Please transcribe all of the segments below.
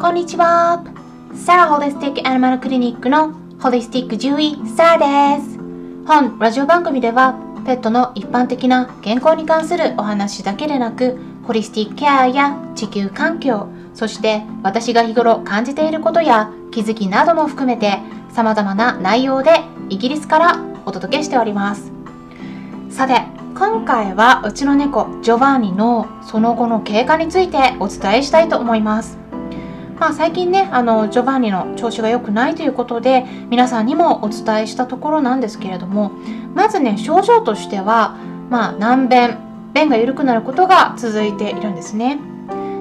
こんにちは。サラホリスティックアニマルクリニックのホリスティック獣医サラです。本ラジオ番組ではペットの一般的な健康に関するお話だけでなく、ホリスティックケアや地球環境、そして私が日頃感じていることや気づきなども含めて様々な内容でイギリスからお届けしております。さて、今回はうちの猫ジョバンニのその後の経過についてお伝えしたいと思います。まあ、最近ねあのジョバンニの調子が良くないということで皆さんにもお伝えしたところなんですけれどもまずね症状としては、まあ、難便便が緩くなることが続いているんですね。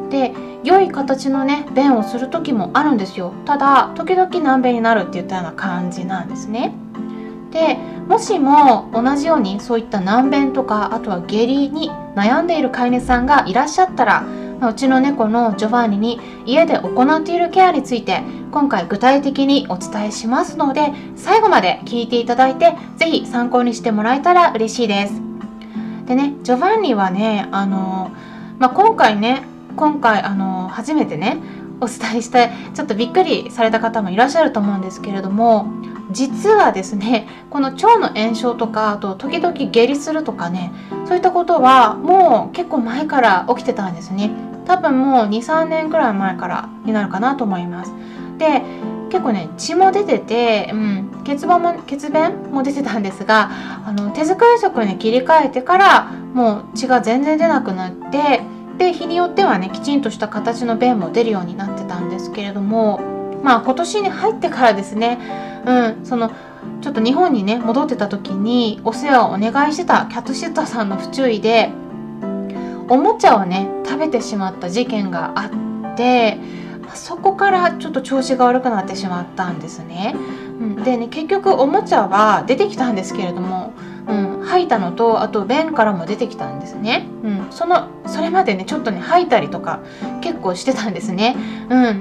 で良い形のね便をする時もあるんですよただ時々難便になるっていったような感じなんですね。でもしも同じようにそういった難便とかあとは下痢に悩んでいる飼い主さんがいらっしゃったらうちの猫のジョバンニに家で行っているケアについて今回具体的にお伝えしますので最後まで聞いていただいて是非参考にしてもらえたら嬉しいです。でねジョバンニはねあの、まあ、今回ね今回あの初めてねお伝えしてちょっとびっくりされた方もいらっしゃると思うんですけれども実はですねこの腸の炎症とかあと時々下痢するとかねそういったことはもう結構前から起きてたんですね多分もう23年くらい前からになるかなと思います。で結構ね血も出てて、うん、血便も血便も出てたんですがあの手作り食に切り替えてからもう血が全然出なくなってで日によってはねきちんとした形の便も出るようになってたんですけれどもまあ今年に入ってからですねうんそのちょっと日本にね戻ってた時にお世話をお願いしてたキャットシッターさんの不注意でおもちゃをね食べてしまった事件があってそこからちょっと調子が悪くなってしまったんですね。うん、でね結局おもちゃは出てきたんですけれども、うん、吐いたのとあと便からも出てきたんですね。うん、そのそれまでねちょっとね吐いたりとか結構してたんですね。う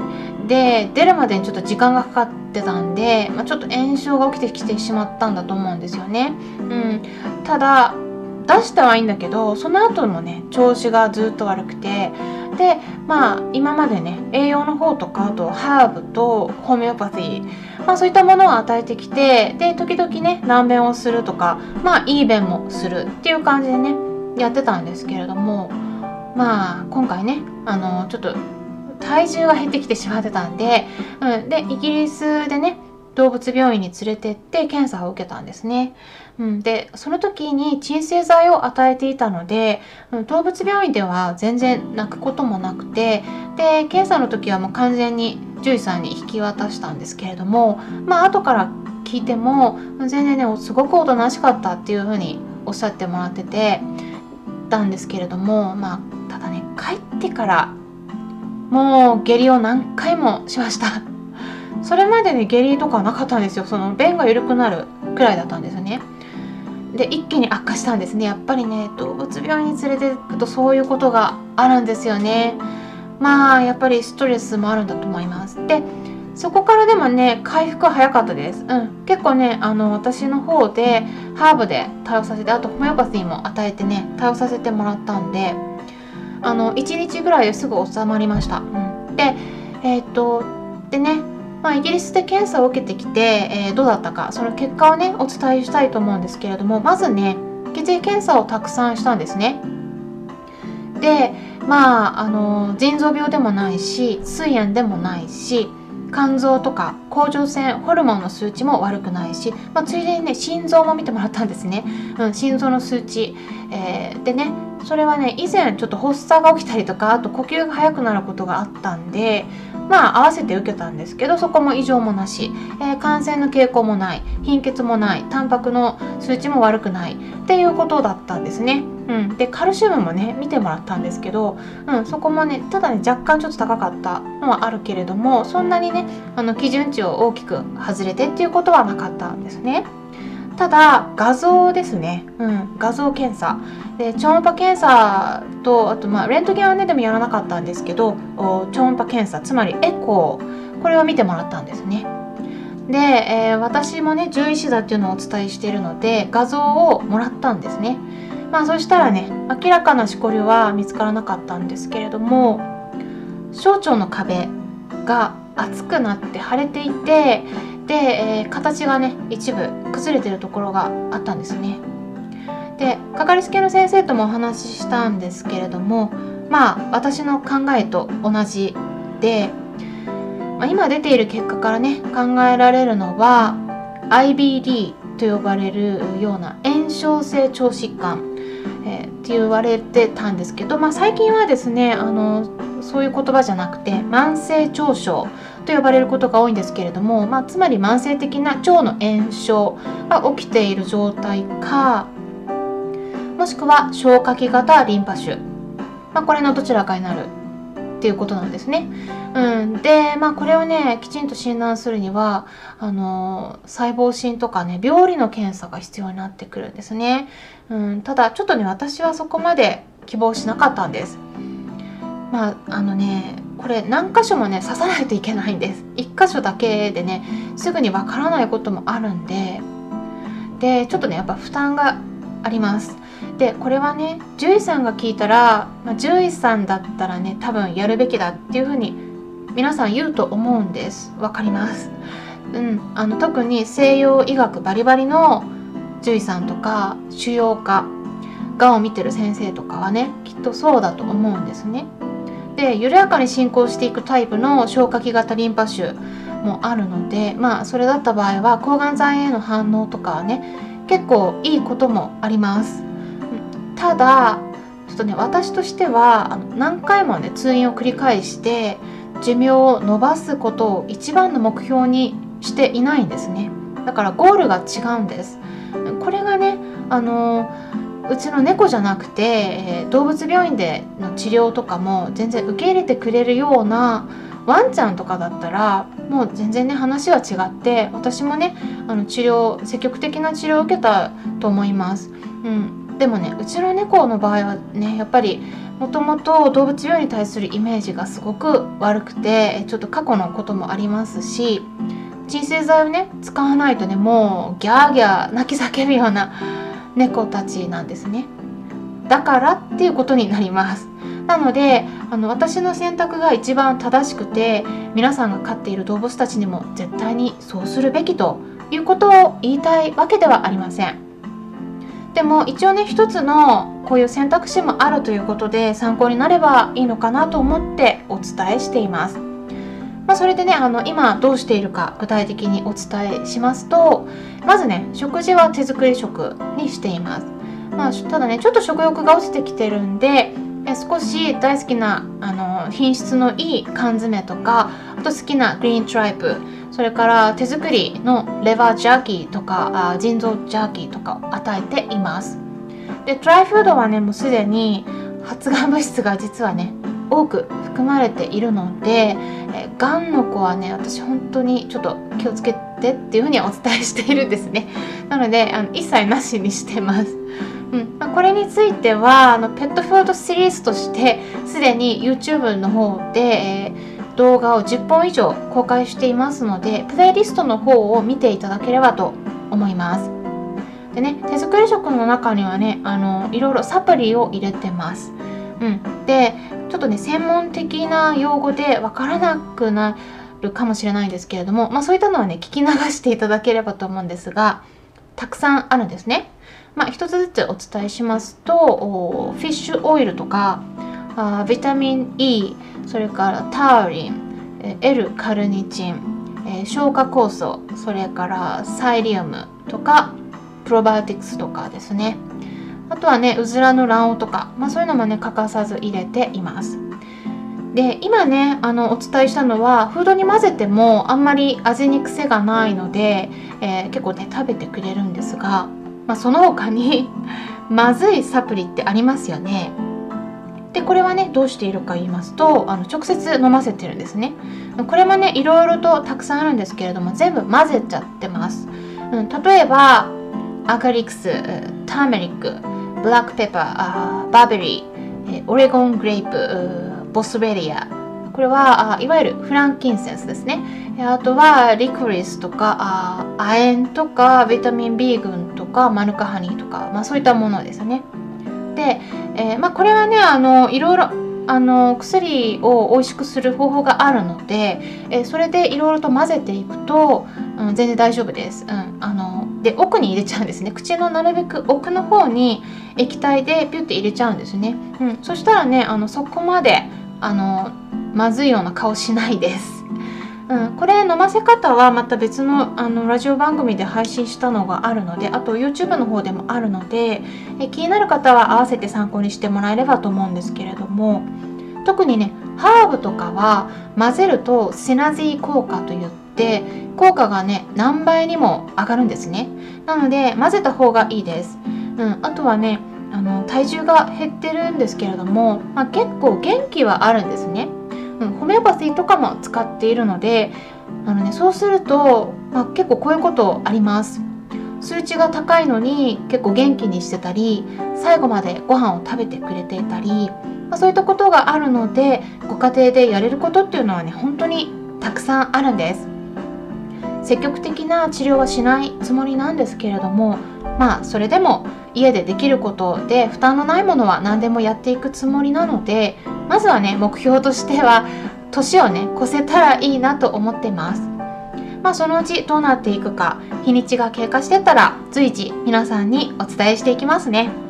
ん、で出るまでにちょっと時間がかかってたんで、まあ、ちょっと炎症が起きてきてしまったんだと思うんですよね。うん、ただ出したはいいんだけどその後もね調子がずっと悪くてでまあ今までね栄養の方とかあとハーブとホメオパシー、まあ、そういったものを与えてきてで時々ね難便をするとかまあいい便もするっていう感じでねやってたんですけれどもまあ今回ねあのちょっと体重が減ってきてしまってたんで、うん、でイギリスでね動物病院に連れてって検査を受けたんですね。うん、でその時に鎮静剤を与えていたので、動物病院では全然泣くこともなくてで検査の時はもう完全に獣医さんに引き渡したんですけれどもまあ後から聞いても全然ねすごくおとなしかったっていうふうにおっしゃってもらっててたんですけれどもまあただね帰ってからもう下痢を何回もしましたそれまでね下痢とかなかったんですよ。その便が緩くなるくらいだったんですね。で一気に悪化したんですね。やっぱりね動物病院に連れて行くとそういうことがあるんですよね。まあやっぱりストレスもあるんだと思います。でそこからでもね回復は早かったです。うん。結構ねあの私の方でハーブで対応させてあとホメオパシーも与えてね対応させてもらったんであの1日ぐらいですぐ収まりました、うん、でえっ、とでねまあ、イギリスで検査を受けてきて、えー、どうだったかその結果をねお伝えしたいと思うんですけれどもまずね血液検査をたくさんしたんですね。でまああの腎臓病でもないし膵炎でもないし肝臓とか甲状腺ホルモンの数値も悪くないし、まあ、ついでにね心臓も見てもらったんですね、うん、心臓の数値、えー、でねそれはね以前ちょっと発作が起きたりとかあと呼吸が速くなることがあったんでまあ合わせて受けたんですけどそこも異常もなし、えー、感染の傾向もない。貧血もない。タンパクの数値も悪くない。っていうことだったんですね。うん、でカルシウムもね見てもらったんですけど、うん、そこもねただね若干ちょっと高かったのはあるけれどもそんなにねあの基準値を大きく外れてっていうことはなかったんですね。ただ画像ですね、うん、画像検査。で超音波検査とあとまあレントゲンはねでもやらなかったんですけど超音波検査。つまりエコー。これを見てもらったんですね。で、えー、私もね獣医師だっていうのをお伝えしているので画像をもらったんですね。まあそしたらね明らかなしこりは見つからなかったんですけれども小腸の壁が熱くなって腫れていてで、えー、形がね一部崩れてるところがあったんですね。でかかりつけの先生ともお話ししたんですけれどもまあ私の考えと同じで、まあ、今出ている結果からね考えられるのは IBD と呼ばれるような炎症性腸疾患、えー、って言われてたんですけど、まあ、最近はですねあのそういう言葉じゃなくて慢性腸症と呼ばれることが多いんですけれども、まあ、つまり慢性的な腸の炎症が起きている状態かもしくは消化器型リンパ腫、まあ、これのどちらかになるっていうことなんですね。うん、で、まあ、これをねきちんと診断するにはあの細胞診とかね病理の検査が必要になってくるんですね。うん、ただちょっとね私はそこまで希望しなかったんです。まああのねこれ何箇所もね刺さないといけないんです。1箇所だけでねすぐにわからないこともあるんで。でちょっとねやっぱ負担があります。でこれはね獣医さんが聞いたら、まあ、獣医さんだったらね多分やるべきだっていうふうに皆さん言うと思うんです。わかります。うんあの特に西洋医学バリバリの獣医さんとか腫瘍科がんを見てる先生とかはねきっとそうだと思うんですね。で緩やかに進行していくタイプの消化器型リンパ腫もあるのでまあそれだった場合は抗がん剤への反応とかはね結構いいこともあります。ただちょっとね私としては何回もね通院を繰り返して寿命を延ばすことを一番の目標にしていないんですね。だからゴールが違うんです。これがねあのうちの猫じゃなくて、えー、動物病院での治療とかも全然受け入れてくれるようなワンちゃんとかだったらもう全然ね話は違って私もねあの治療積極的な治療を受けたと思います。うん、でもねうちの猫の場合はねやっぱりもともと動物病院に対するイメージがすごく悪くてちょっと過去のこともありますし鎮静剤をね使わないとねもうギャーギャー泣き叫ぶような猫たちなんですね。だからっていうことになります。なのであの私の選択が一番正しくて皆さんが飼っている動物たちにも絶対にそうするべきということを言いたいわけではありません。でも一応ね一つのこういう選択肢もあるということで参考になればいいのかなと思ってお伝えしています。まあ、それでねあの今どうしているか具体的にお伝えしますとまずね食事は手作り食にしています、まあ、ただねちょっと食欲が落ちてきてるんで少し大好きなあの品質のいい缶詰とかあと好きなグリーントライプそれから手作りのレバージャーキーとかあ腎臓ジャーキーとかを与えています。でドライフードはねもうすでに発がん物質が実はね多く含まれているので、えがんの子はね私本当にちょっと気をつけてっていうふうにお伝えしているんですね。なのであの一切なしにしてます。うん。まあ、これについてはあのペットフードシリーズとしてすでに YouTube の方で、えー、動画を10本以上公開していますのでプレイリストの方を見ていただければと思います。でね手作り食の中にはねあのいろいろサプリを入れてます。うん、でょっとね専門的な用語でわからなくなるかもしれないんですけれども、まあ、そういったのはね聞き流していただければと思うんですがたくさんあるんですね。まあ、一つずつお伝えしますとフィッシュオイルとかあビタミン E それからタウリン L カルニチン、え、消化酵素それからサイリウムとかプロバイオティクスとかですねあとはねうずらの卵黄とか、まあ、そういうのもね欠かさず入れています。で今ねあのお伝えしたのはフードに混ぜてもあんまり味に癖がないので、えー、結構ね食べてくれるんですが、まあ、その他に まずいサプリってありますよね。でこれはねどうしているか言いますとあの直接飲ませてるんですね。これもねいろいろとたくさんあるんですけれども全部混ぜちゃってます、うん、例えばアガリクスターメリックブラックペッパー、バーベリー、オレゴングレープ、ボスベリア。これはあいわゆるフランキンセンスですね。あとはリコリスとか亜鉛とかビタミン B 群とかマヌカハニーとか、まあ、そういったものですね。で、えー、まあ、これはねあのいろいろあの薬を美味しくする方法があるので、えそれでいろいろと混ぜていくと、うん、全然大丈夫です。うん、あので奥に入れちゃうんですね。口のなるべく奥の方に液体でピュッて入れちゃうんですね、うん、そしたらねあのそこまであのまずいような顔しないです。うん、これ飲ませ方はまた別のあのラジオ番組で配信したのがあるのであと YouTube の方でもあるのでえ気になる方は合わせて参考にしてもらえればと思うんですけれども特にねハーブとかは混ぜるとセナジー効果といって効果がね何倍にも上がるんですね。なので混ぜた方がいいです、うん、あとはねあの体重が減ってるんですけれども、まあ、結構元気はあるんですね。うん、ホメオパシーとかも使っているのであの、ね、そうすると、まあ、結構こういうことあります。数値が高いのに結構元気にしてたり最後までご飯を食べてくれていたり、まあ、そういったことがあるのでご家庭でやれることっていうのはね本当にたくさんあるんです。積極的な治療はしないつもりなんですけれどもまあそれでも家でできることで負担のないものは何でもやっていくつもりなのでまずはね目標としては年をね越せたらいいなと思ってます。まあそのうちどうなっていくか日にちが経過してたら随時皆さんにお伝えしていきますね。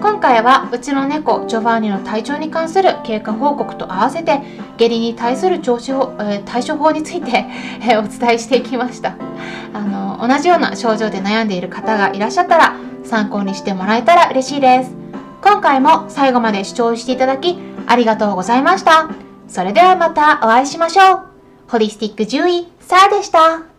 今回はうちの猫ジョバーニの体調に関する経過報告と合わせて下痢に対する調子を、えー、対処法について、えー、お伝えしていきましたあの同じような症状で悩んでいる方がいらっしゃったら参考にしてもらえたら嬉しいです今回も最後まで視聴していただきありがとうございました。それではまたお会いしましょう。ホリスティック獣医、サーでした。